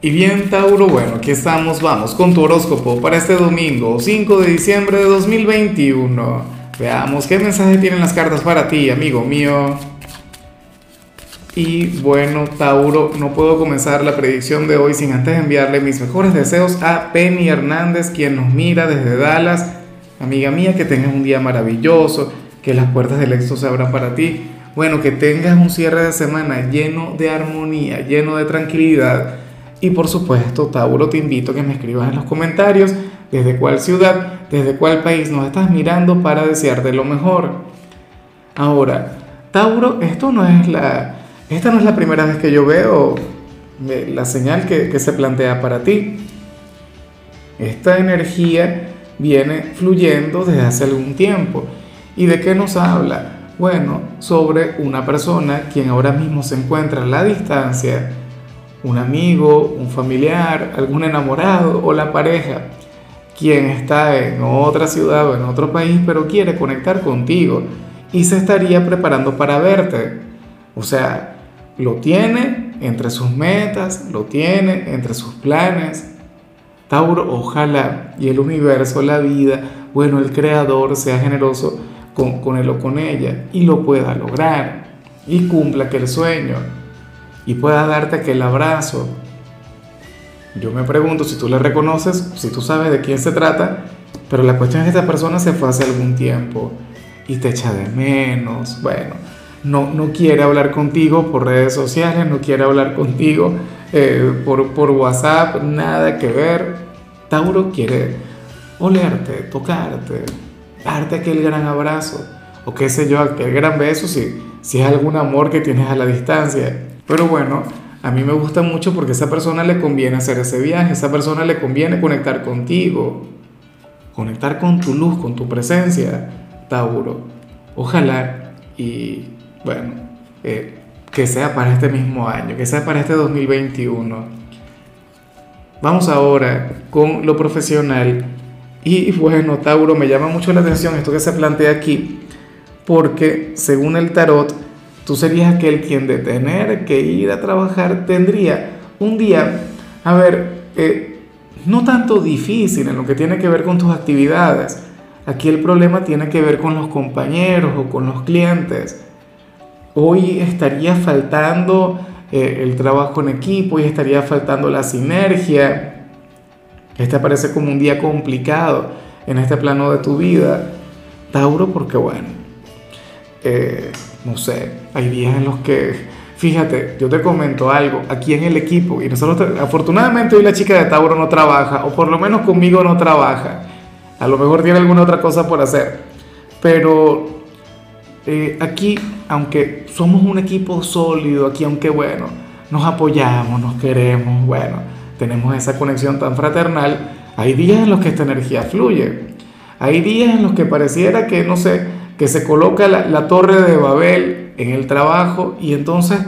Y bien, Tauro, bueno, aquí estamos, vamos con tu horóscopo para este domingo, 5 de diciembre de 2021. Veamos qué mensaje tienen las cartas para ti, amigo mío. Y bueno, Tauro, no puedo comenzar la predicción de hoy sin antes enviarle mis mejores deseos a Penny Hernández, quien nos mira desde Dallas. Amiga mía, que tengas un día maravilloso, que las puertas del éxito se abran para ti. Bueno, que tengas un cierre de semana lleno de armonía, lleno de tranquilidad y por supuesto, Tauro, te invito a que me escribas en los comentarios desde cuál ciudad, desde cuál país nos estás mirando para desearte lo mejor. Ahora, Tauro, esta no es la primera vez que yo veo eh, la señal que, que se plantea para ti. Esta energía viene fluyendo desde hace algún tiempo. ¿Y de qué nos habla? Bueno, sobre una persona quien ahora mismo se encuentra a la distancia un amigo, un familiar, algún enamorado o la pareja, quien está en otra ciudad o en otro país, pero quiere conectar contigo y se estaría preparando para verte. O sea, lo tiene entre sus metas, lo tiene entre sus planes. Tauro, ojalá y el universo, la vida, bueno, el creador sea generoso con, él o con ella y lo pueda lograr y cumpla aquel sueño y pueda darte aquel abrazo. Yo me pregunto si tú le reconoces, si tú sabes de quién se trata, pero la cuestión es que esta persona se fue hace algún tiempo y te echa de menos. Bueno, no, no quiere hablar contigo por redes sociales, no quiere hablar contigo eh, por, por WhatsApp, nada que ver. Tauro quiere olerte, tocarte, darte aquel gran abrazo, o qué sé yo, aquel gran beso si, si es algún amor que tienes a la distancia. Pero bueno, a mí me gusta mucho porque a esa persona le conviene hacer ese viaje, a esa persona le conviene conectar contigo, conectar con tu luz, con tu presencia, Tauro. Ojalá y bueno, eh, que sea para este mismo año, que sea para este 2021. Vamos ahora con lo profesional. Y bueno, Tauro, me llama mucho la atención esto que se plantea aquí, porque según el tarot, Tú serías aquel quien de tener que ir a trabajar tendría un día, a ver, eh, no tanto difícil en lo que tiene que ver con tus actividades. Aquí el problema tiene que ver con los compañeros o con los clientes. Hoy estaría faltando eh, el trabajo en equipo y estaría faltando la sinergia. Este parece como un día complicado en este plano de tu vida. Tauro, porque bueno, eh, no sé, hay días en los que, fíjate, yo te comento algo, aquí en el equipo, y nosotros, afortunadamente hoy la chica de Tauro no trabaja, o por lo menos conmigo no trabaja, a lo mejor tiene alguna otra cosa por hacer, pero eh, aquí, aunque somos un equipo sólido, aquí aunque bueno, nos apoyamos, nos queremos, bueno, tenemos esa conexión tan fraternal, hay días en los que esta energía fluye, hay días en los que pareciera que, no sé, que se coloca la, torre de Babel en el trabajo y entonces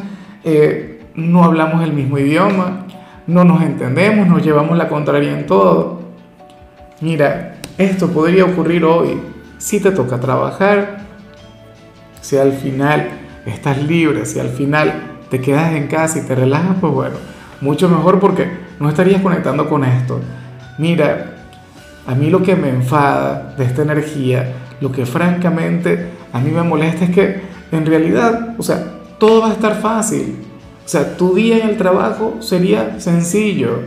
eh, no hablamos el mismo idioma, no nos entendemos, nos llevamos la contraria en todo. Mira, esto podría ocurrir hoy si te toca trabajar, si al final estás libre, si al final te quedas en casa y te relajas, pues bueno, mucho mejor porque no estarías conectando con esto. Mira, a mí lo que me enfada de esta energía lo que francamente a mí me molesta es que en realidad, o sea, todo va a estar fácil. O sea, tu día en el trabajo sería sencillo.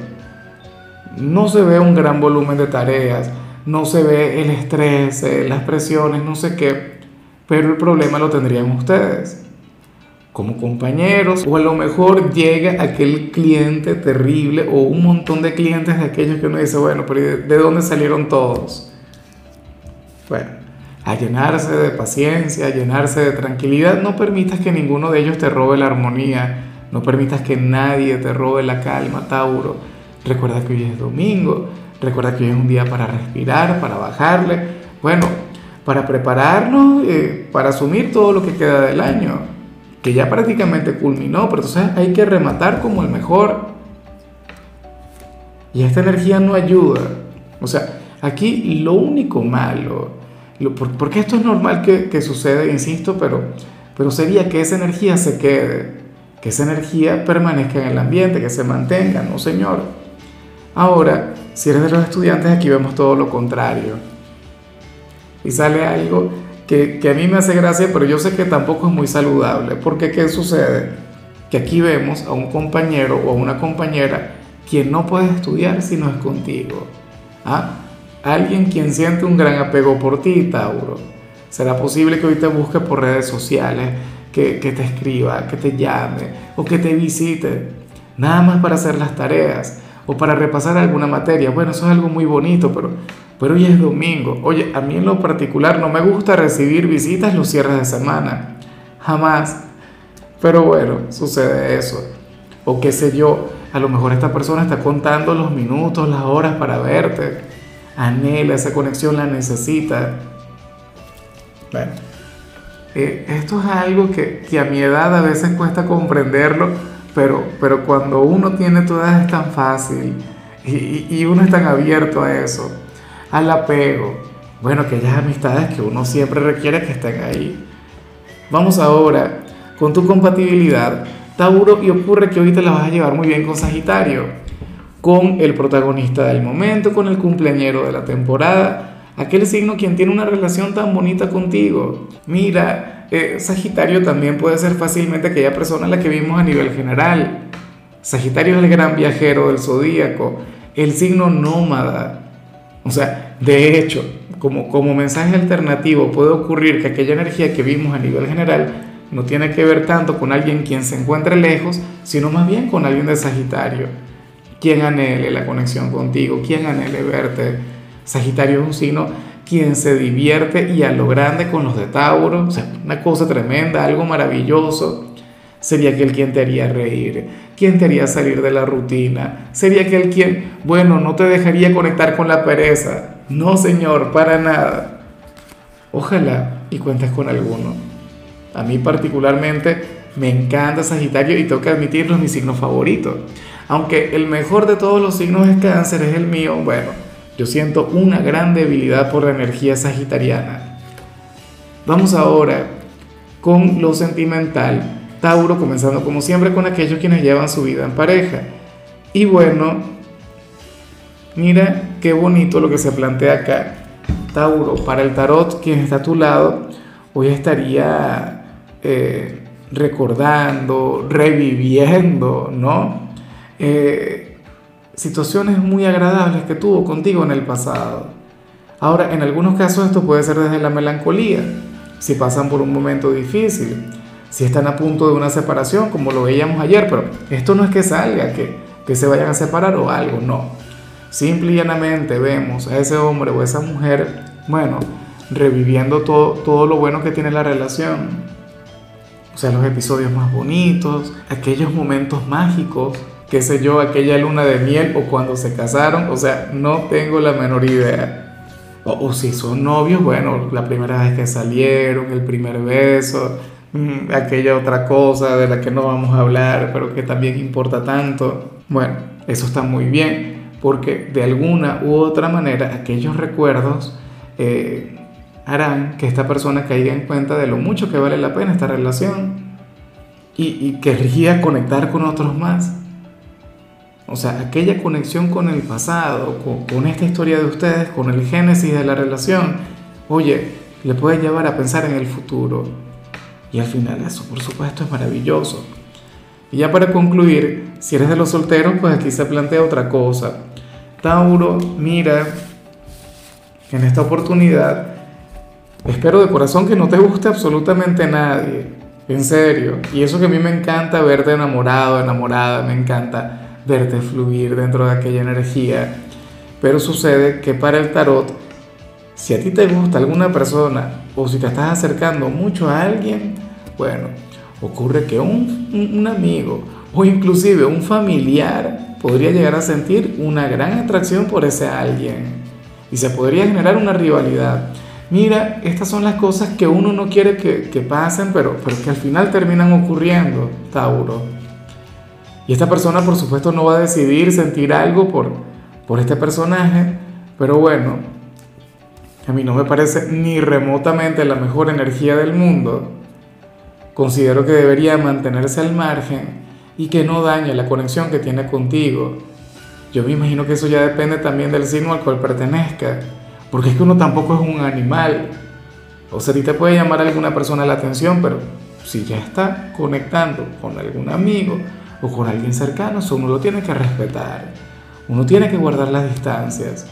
No se ve un gran volumen de tareas, no se ve el estrés, eh, las presiones, no sé qué, pero el problema lo tendrían ustedes como compañeros o a lo mejor llega aquel cliente terrible o un montón de clientes de aquellos que uno dice, bueno, pero ¿de dónde salieron todos? Bueno, a llenarse de paciencia, a llenarse de tranquilidad. No permitas que ninguno de ellos te robe la armonía, no permitas que nadie te robe la calma, Tauro. Recuerda que hoy es domingo, recuerda que hoy es un día para respirar, para bajarle, bueno, para prepararnos, eh, para asumir todo lo que queda del año, que ya prácticamente culminó, pero entonces hay que rematar como el mejor. Y esta energía no ayuda. O sea, aquí lo único malo porque esto es normal que, que suceda, insisto, pero, pero sería que esa energía se quede, que esa energía permanezca en el ambiente, que se mantenga, no señor. Ahora, si eres de los estudiantes, aquí vemos todo lo contrario. Y sale algo que, que a mí me hace gracia, pero yo sé que tampoco es muy saludable, porque ¿qué sucede? Que aquí vemos a un compañero o a una compañera quien no puede estudiar si no es contigo. ¿Ah? Alguien quien siente un gran apego por ti, Tauro. ¿Será posible que hoy te busque por redes sociales, que, que, te escriba, que te llame o que te visite? Nada más para hacer las tareas o para repasar alguna materia. Bueno, eso es algo muy bonito, pero, pero hoy es domingo. Oye, a mí en lo particular no me gusta recibir visitas los cierres de semana. Jamás. Pero bueno, sucede eso. O qué sé yo, a lo mejor esta persona está contando los minutos, las horas para verte anhela esa conexión, la necesita. Bueno, eh, esto es algo que, que, a mi edad a veces cuesta comprenderlo, pero, pero cuando uno tiene tu edad es tan fácil y, y uno es tan abierto a eso, al apego. Bueno, aquellas amistades que uno siempre requiere que estén ahí. Vamos ahora con tu compatibilidad, Tauro, y ocurre que hoy te la vas a llevar muy bien con Sagitario con el protagonista del momento, con el cumpleañero de la temporada, aquel signo quien tiene una relación tan bonita contigo. Mira, eh, Sagitario también puede ser fácilmente aquella persona a la que vimos a nivel general. Sagitario es el gran viajero del zodíaco, el signo nómada. O sea, de hecho, como, como mensaje alternativo puede ocurrir que aquella energía que vimos a nivel general no tiene que ver tanto con alguien quien se encuentre lejos, sino más bien con alguien de Sagitario quien anhele la conexión contigo, quien anhele verte. Sagitario es un signo quien se divierte y a lo grande con los de Tauro, o sea, una cosa tremenda, algo maravilloso. Sería aquel quien te haría reír, quien te haría salir de la rutina, sería aquel quien, bueno, no te dejaría conectar con la pereza. No, señor, para nada. Ojalá y cuentes con alguno. A mí particularmente me encanta Sagitario y tengo que admitirlo, mi signo favorito. Aunque el mejor de todos los signos es cáncer, es el mío, bueno, yo siento una gran debilidad por la energía sagitariana. Vamos ahora con lo sentimental. Tauro, comenzando como siempre con aquellos quienes llevan su vida en pareja. Y bueno, mira qué bonito lo que se plantea acá. Tauro, para el tarot, quien está a tu lado, hoy estaría eh, recordando, reviviendo, ¿no? Eh, situaciones muy agradables que tuvo contigo en el pasado. Ahora, en algunos casos esto puede ser desde la melancolía, si pasan por un momento difícil, si están a punto de una separación, como lo veíamos ayer, pero esto no es que salga, que, que se vayan a separar o algo, no. Simple y llanamente vemos a ese hombre o esa mujer, bueno, reviviendo todo, todo lo bueno que tiene la relación. O sea, los episodios más bonitos, aquellos momentos mágicos qué sé yo, aquella luna de miel o cuando se casaron, o sea, no tengo la menor idea. O, si son novios, bueno, la primera vez que salieron, el primer beso, aquella otra cosa de la que no vamos a hablar, pero que también importa tanto. Bueno, eso está muy bien, porque de alguna u otra manera aquellos recuerdos eh, harán que esta persona caiga en cuenta de lo mucho que vale la pena esta relación y, y querría conectar con otros más. O sea, aquella conexión con el pasado, con, esta historia de ustedes, con el génesis de la relación, oye, le puede llevar a pensar en el futuro. Y al final eso, por supuesto, es maravilloso. Y ya para concluir, si eres de los solteros, pues aquí se plantea otra cosa. Tauro, mira, en esta oportunidad, espero de corazón que no te guste absolutamente nadie, en serio. Y eso que a mí me encanta verte enamorado, enamorada, me encanta verte fluir dentro de aquella energía. Pero sucede que para el tarot, si a ti te gusta alguna persona o si te estás acercando mucho a alguien, bueno, ocurre que un, amigo o inclusive un familiar podría llegar a sentir una gran atracción por ese alguien y se podría generar una rivalidad. Mira, estas son las cosas que uno no quiere que, que pasen, pero, pero que al final terminan ocurriendo, Tauro. Y esta persona, por supuesto, no va a decidir sentir algo por, por este personaje, pero bueno, a mí no me parece ni remotamente la mejor energía del mundo considero que debería mantenerse al margen y que no dañe la conexión que tiene contigo. Yo me imagino que eso ya depende también del signo al cual pertenezca, porque es que uno tampoco es un animal. O sea, a ti te puede llamar alguna persona la atención, pero si ya está conectando con algún amigo o con alguien cercano, eso uno lo tiene que respetar. Uno tiene que guardar las distancias.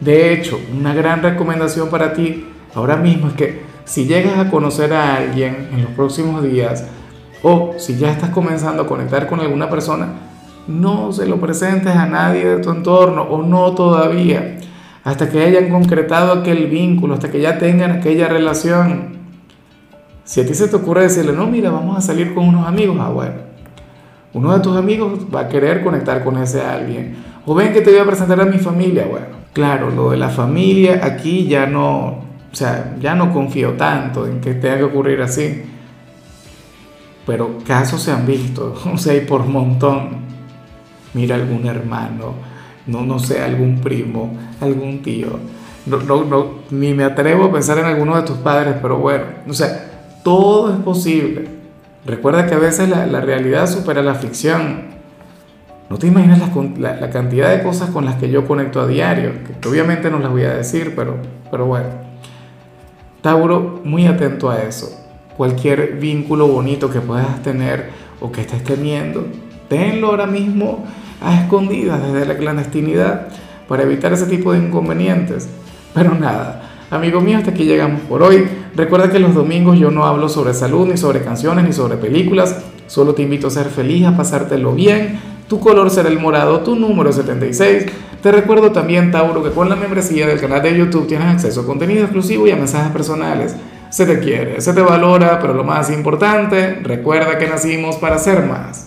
De hecho, una gran recomendación para ti ahora mismo es que si llegas a conocer a alguien en los próximos días, o si ya estás comenzando a conectar con alguna persona, no se lo presentes a nadie de tu entorno o no todavía, hasta que hayan concretado aquel vínculo, hasta que ya tengan aquella relación. Si a ti se te ocurre decirle, no, mira, vamos a salir con unos amigos, ah, bueno, uno de tus amigos va a querer conectar con ese alguien. O ven que te voy a presentar a mi familia, bueno, claro, lo de la familia aquí ya no, o sea, ya no confío tanto en que tenga que ocurrir así pero casos se han visto, o sea, y por montón. Mira algún hermano, no, no sé, algún primo, algún tío. No, no, no, ni me atrevo a pensar en alguno de tus padres, pero bueno, o sea, todo es posible. Recuerda que a veces la, la realidad supera la ficción. No te imaginas la, la, cantidad de cosas con las que yo conecto a diario, que obviamente no las voy a decir, pero, pero bueno. Tauro, muy atento a eso cualquier vínculo bonito que puedas tener o que estés teniendo, tenlo ahora mismo a escondidas desde la clandestinidad para evitar ese tipo de inconvenientes. Pero nada, amigo mío, hasta aquí llegamos por hoy. Recuerda que los domingos yo no hablo sobre salud, ni sobre canciones, ni sobre películas. Solo te invito a ser feliz, a pasártelo bien. Tu color será el morado, tu número 76. Te recuerdo también, Tauro, que con la membresía del canal de YouTube tienes acceso a contenido exclusivo y a mensajes personales se te quiere, se te valora, pero lo más importante, recuerda que nacimos para ser más.